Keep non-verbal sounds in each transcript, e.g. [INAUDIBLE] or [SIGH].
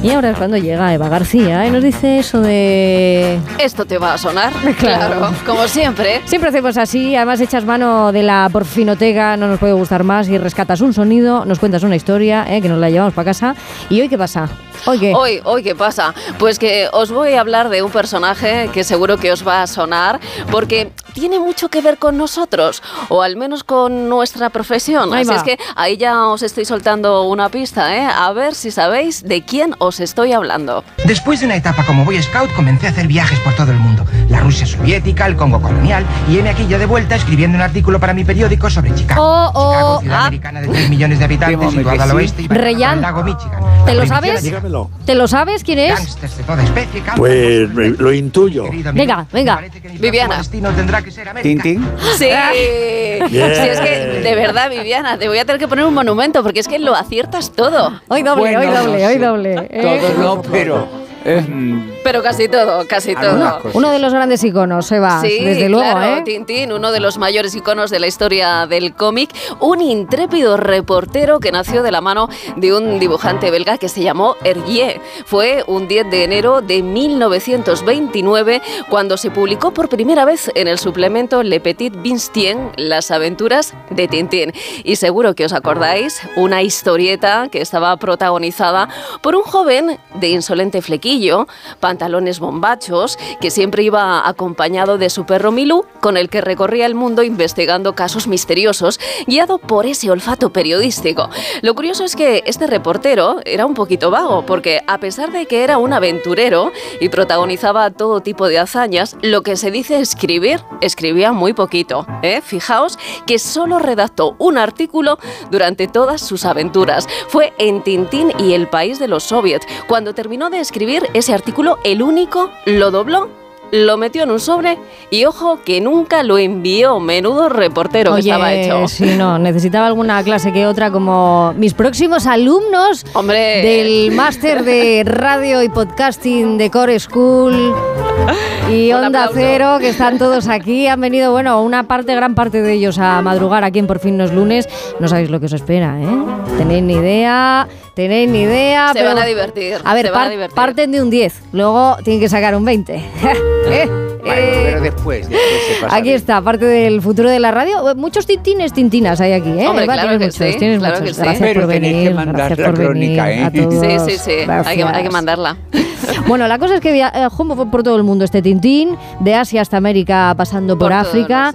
Y ahora es cuando llega Eva García y nos dice eso de... Esto te va a sonar, [LAUGHS] Claro. claro, como siempre. Siempre hacemos así, además echas mano de la porfinoteca, no nos puede gustar más, y rescatas un sonido, nos cuentas una historia, eh, que nos la llevamos para casa. ¿Y hoy qué pasa? ¿Hoy qué? Hoy, hoy, ¿qué pasa? Pues que os voy a hablar de un personaje que seguro que os va a sonar porque tiene mucho que ver con nosotros, o al menos con nuestra profesión. Ahí Así va. es que ahí ya os estoy soltando una pista, ¿eh? A ver si sabéis de quién os estoy hablando. Después de una etapa como Boy Scout, comencé a hacer viajes por todo el mundo. La Rusia soviética, el Congo colonial, y heme aquí yo de vuelta escribiendo un artículo para mi periódico sobre Chicago. Oh, oh, Chicago, ciudad ah. americana de 3 millones de habitantes, situada que al sí. oeste y bajo Reyán, el lago Michigan. ¿te lo sabes? ¿Te lo sabes quién es? gángsters de toda especie, calma, Pues, lo intuyo. Venga, venga. Viviana. Tintín. Sí, [LAUGHS] sí, es que de verdad, [LAUGHS] Viviana, te voy a tener que poner un monumento porque es que lo aciertas todo. Hoy doble, Bueno, hoy doble, hoy doble. eh. Todo no, pero es, mm, Pero casi todo, casi todo. cosas. Uno de los grandes iconos, Eva, Sí, desde luego, claro, ¿eh? Tintín, uno de los mayores iconos de la historia del cómic, un intrépido reportero que nació de la mano de un dibujante belga que se llamó Hergé. Fue un 10 de enero de 1929 cuando se publicó por primera vez en el suplemento Le Petit Bastien las aventuras de Tintín. Y seguro que os acordáis, una historieta que estaba protagonizada por un joven de insolente flequillo, pantalones bombachos, que siempre iba acompañado de su perro Milú, con el que recorría el mundo investigando casos misteriosos, guiado por ese olfato periodístico. Lo curioso es que este reportero era un poquito vago, porque a pesar de que era un aventurero y protagonizaba todo tipo de hazañas, lo que se dice escribir, escribía muy poquito. ¿eh? Fijaos que solo redactó un artículo durante todas sus aventuras. Fue en Tintín y el país de los soviets. Cuando terminó de escribir ese artículo, el único lo dobló. Lo metió en un sobre y ojo que nunca lo envió. Menudo reportero que estaba hecho. sí, no, necesitaba alguna clase que otra como mis próximos alumnos Hombre. del máster de radio y podcasting de Core School y Onda. Cero, que están todos aquí. Han venido, bueno, una parte, gran parte de ellos a madrugar aquí en Por fin no es lunes. No sabéis lo que os espera, ¿eh? Tenéis ni idea, tenéis ni idea. Se pero- van a divertir, A ver, a divertir. parten de un 10, luego tienen que sacar un 20. [LAUGHS] ¿Eh? Bueno, Eh, pero después, después se pasa Aquí bien. está, parte del futuro de la radio. Muchos tintines, tintinas hay aquí, ¿eh? Hombre, Eva, claro tienes que muchos, sí, tienes claro muchos. que sí. Gracias Pero por tenéis que venir, mandar la crónica, venir ¿eh? a todos. Sí, sí, sí. Hay que, hay que mandarla. [LAUGHS] Bueno, la cosa es que viajó por todo el mundo este Tintín, de Asia hasta América, pasando por, África.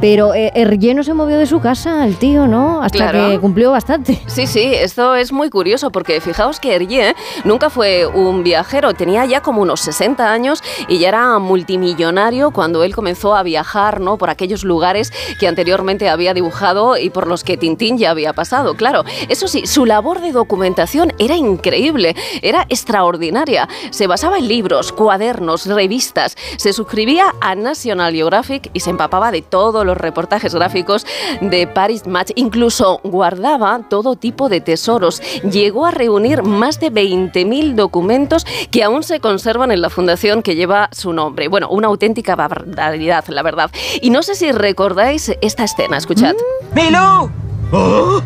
Pero eh, Hergé no se movió de su casa, el tío, ¿no? Hasta Claro. que cumplió bastante. Sí, sí, esto es muy curioso porque fijaos que Hergé nunca fue un viajero, tenía ya como unos 60 años y ya era multimillonario cuando él comenzó a viajar ¿no? por aquellos lugares que anteriormente había dibujado y por los que Tintín ya había pasado. Claro, eso sí, su labor de documentación era increíble, era extraordinaria. Se basaba en libros, cuadernos, revistas, se suscribía a National Geographic y se empapaba de todos los reportajes gráficos de Paris Match. Incluso guardaba todo tipo de tesoros. Llegó a reunir más de 20.000 documentos que aún se conservan en la fundación que lleva su nombre. Bueno, una auténtica barbaridad, la verdad. Y no sé si recordáis esta escena, escuchad. ¡Milú! ¡Oh!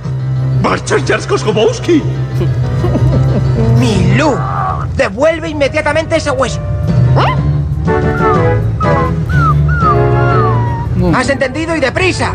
¡Marchas Jarzkowski! [LAUGHS] ¡Milú! ¡Devuelve inmediatamente ese hueso! ¿Has entendido? ¡Y deprisa!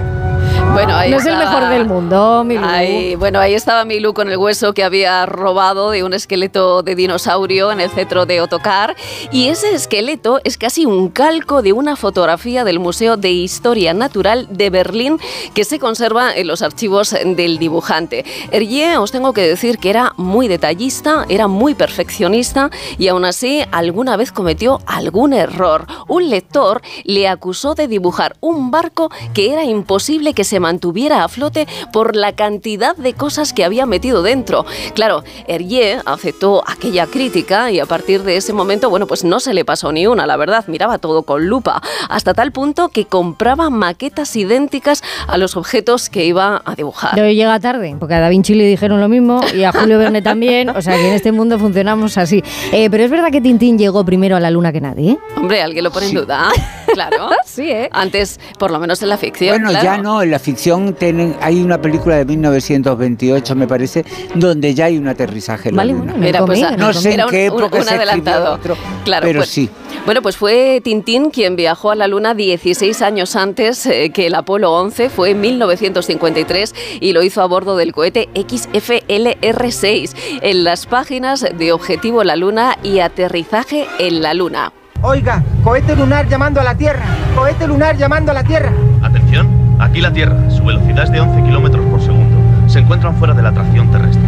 Bueno, ahí No es el mejor del mundo, mi Lu. Ahí, bueno, ahí estaba Milú con el hueso que había robado de un esqueleto de dinosaurio en el centro de Otocar. Y ese esqueleto es casi un calco de una fotografía del Museo de Historia Natural de Berlín que se conserva en los archivos del dibujante. Hergé, os tengo que decir que era muy detallista, era muy perfeccionista y aún así alguna vez cometió algún error. Un lector le acusó de dibujar un barco que era imposible que se mantuviera a flote por la cantidad de cosas que había metido dentro. Claro, Hergé aceptó aquella crítica y a partir de ese momento, bueno, pues no se le pasó ni una, la verdad, miraba todo con lupa, hasta tal punto que compraba maquetas idénticas a los objetos que iba a dibujar. Pero llega tarde, porque a Da Vinci le dijeron lo mismo y a Julio Verne también, o sea que en este mundo funcionamos así. Eh, pero es verdad que Tintín llegó primero a la luna que nadie. Hombre, alguien lo pone en duda. [LAUGHS] Claro. [LAUGHS] sí, ¿eh? Antes, por lo menos en la ficción. Bueno, claro. ya no, en la ficción tienen, hay una película de 1928, me parece, donde ya hay un aterrizaje en la Vale, luna. bueno, Era, pues, No el sé en era qué un- época un se escribió adelantado. otro, Claro, pero pues- sí. Bueno, pues fue Tintín quien viajó a la Luna 16 años antes eh, que el Apolo 11, fue en 1953 y lo hizo a bordo del cohete XFLR6 en las páginas de Objetivo la Luna y Aterrizaje en la Luna. Oiga, cohete lunar llamando a la Tierra. Cohete lunar llamando a la Tierra. Atención, aquí la Tierra. Su velocidad es de 11 kilómetros por segundo. Se encuentran fuera de la atracción terrestre.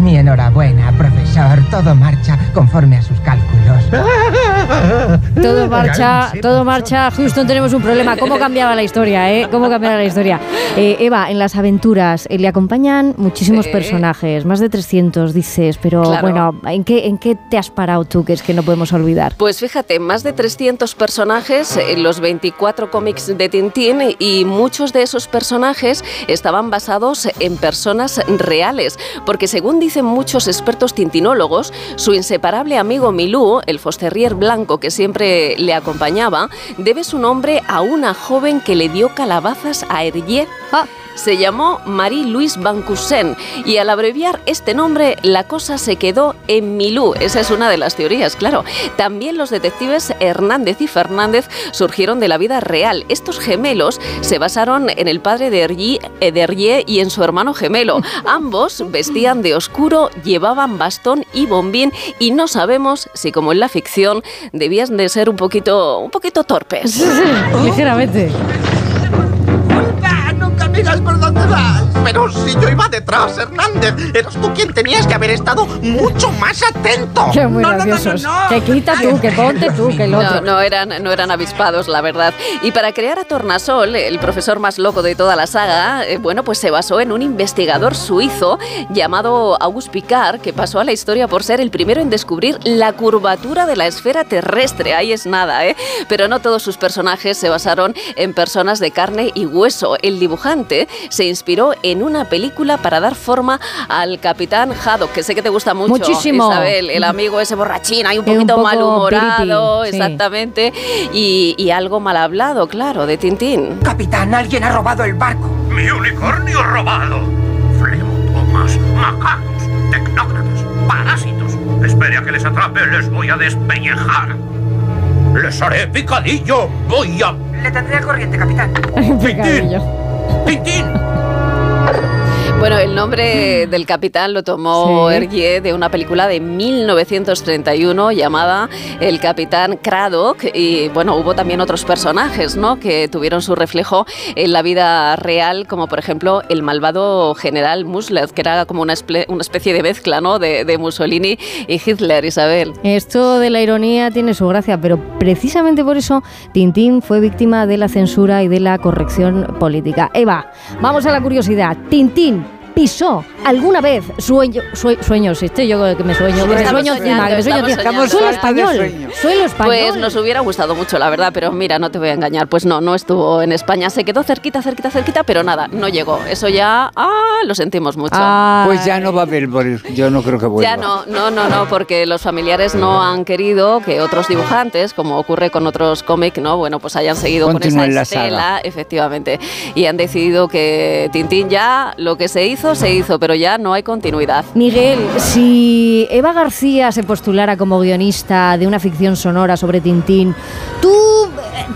Mi enhorabuena, profesor. Todo marcha conforme a sus cálculos. [LAUGHS] [LAUGHS] Todo marcha, todo marcha. Houston, tenemos un problema. ¿Cómo [LAUGHS] cambiaba la historia, eh? ¿Cómo cambiaba la historia? Eh, Eva, en las aventuras eh, le acompañan muchísimos Sí. personajes, más de 300, dices, pero Claro. bueno, ¿en qué, ¿en qué te has parado tú que es que no podemos olvidar? Pues fíjate, más de 300 personajes en los 24 cómics de Tintín y muchos de esos personajes estaban basados en personas reales, porque según dicen muchos expertos tintinólogos, su inseparable amigo Milú, el Fosterrier blanco que siempre le acompañaba, debe su nombre a una joven que le dio calabazas a Hergé. Ah. Se llamó Marie-Louise Van Cousen y al abreviar este nombre la cosa se quedó en Milú. Esa es una de las teorías, claro. También los detectives Hernández y Fernández surgieron de la vida real. Estos gemelos se basaron en el padre de Hergé, eh, de Hergé y en su hermano gemelo. [LAUGHS] Ambos vestían de oscuro, llevaban bastón y bombín y no sabemos si como en la ficción debían de ser un poquito, un poquito torpes. [LAUGHS] Ligeramente. ¡Ah, ¡Nunca me digas por dónde vas! Pero si yo iba detrás, Hernández. Eras tú quien tenías que haber estado mucho más atento. Qué muy No, no, no, no, graciosos. no. Que quita tú, que ponte tú, que el No, otro. no eran, no eran avispados, la verdad. Y para crear a Tornasol, el profesor más loco de toda la saga, eh, bueno, pues se basó en un investigador suizo llamado Auguste Picard, que pasó a la historia por ser el primero en descubrir la curvatura de la esfera terrestre. Ahí es nada, ¿eh? Pero no todos sus personajes se basaron en personas de carne y hueso. El dibujante se inspiró en una película para dar forma al capitán Haddock, que sé que te gusta mucho, Muchísimo. Isabel, el amigo ese borrachín, hay un poquito malhumorado, sí. exactamente, y, y algo mal hablado, claro, de Tintín. Capitán, alguien ha robado el barco. ¡Mi unicornio robado! Flemotomas, macacos, tecnócratas, parásitos. Espere a que les atrape, les voy a despellejar. Les haré picadillo. Voy a... Le tendré al corriente, capitán. [LAUGHS] Picadillo. ¡Tintín! Bueno, el nombre del capitán lo tomó Sí. Hergé de una película de 1931 llamada El Capitán Craddock y bueno, hubo también otros personajes, ¿no? que tuvieron su reflejo en la vida real, como por ejemplo el malvado general Muslet, que era como una especie de mezcla, ¿no? de, de Mussolini y Hitler, Isabel. Esto de la ironía tiene su gracia, pero precisamente por eso Tintín fue víctima de la censura y de la corrección política. Eva, vamos a la curiosidad. Tintín 匕首。Alguna vez sueño, sue- sueños, estoy yo que me sueño, que me sueño encima, que me sueño encima. Suelo español, sueño. suelo español. Pues nos hubiera gustado mucho, la verdad, pero mira, no te voy a engañar, pues no, no estuvo en España, se quedó cerquita, cerquita, cerquita, pero nada, no llegó. Eso ya, ah, lo sentimos mucho. Pues ya no va a haber yo no creo que vuelva. Ya no, no, no, no, porque los familiares no han querido que otros dibujantes, como ocurre con otros cómics, no, bueno, pues hayan seguido con esa estela, efectivamente, y han decidido que Tintín ya lo que se hizo se hizo, pero ya no hay continuidad. Miguel, si Eva García se postulara como guionista de una ficción sonora sobre Tintín, ¿tú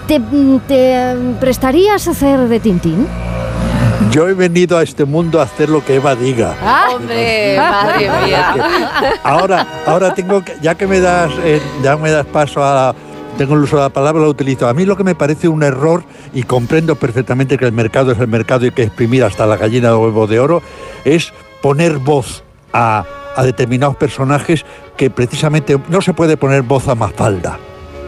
te, te prestarías a hacer de Tintín? Yo he venido a este mundo a hacer lo que Eva diga. Ah, Hombre, madre mía. Ahora, ahora tengo que, ya que me das, eh, ya me das paso a la, tengo el uso de la palabra, lo utilizo. A mí lo que me parece un error, y comprendo perfectamente que el mercado es el mercado y que exprimir hasta la gallina de huevo de oro, es poner voz a, a determinados personajes que precisamente no se puede poner voz a Mafalda.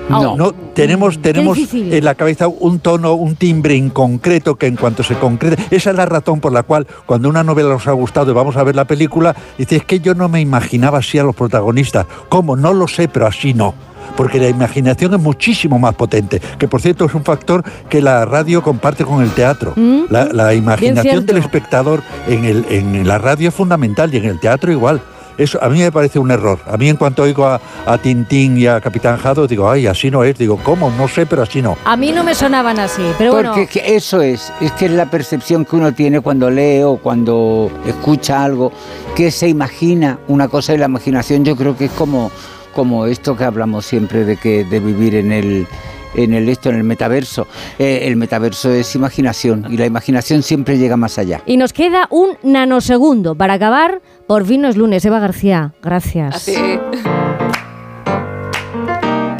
No. No, tenemos, tenemos en la cabeza un tono, un timbre inconcreto que en cuanto se concrete, esa es la razón por la cual cuando una novela nos ha gustado y vamos a ver la película, dice, es que yo no me imaginaba así a los protagonistas. ¿Cómo? No lo sé, pero así no. Porque la imaginación es muchísimo más potente, que por cierto es un factor que la radio comparte con el teatro. Mm, La, la imaginación del espectador en, el, en la radio es fundamental y en el teatro igual. Eso a mí me parece un error. A mí en cuanto oigo a, a Tintín y a Capitán Jado, digo, ay, así no es. Digo, ¿cómo? No sé, pero así no. A mí no me sonaban así, pero bueno. Porque que eso es, es que es la percepción que uno tiene cuando lee o cuando escucha algo, que se imagina una cosa y la imaginación yo creo que es como, como esto que hablamos siempre de que de vivir en el en el esto en el metaverso. Eh, el metaverso es imaginación y la imaginación siempre llega más allá. Y nos queda un nanosegundo para acabar. Por fin no es lunes, Eva García. Gracias. Así.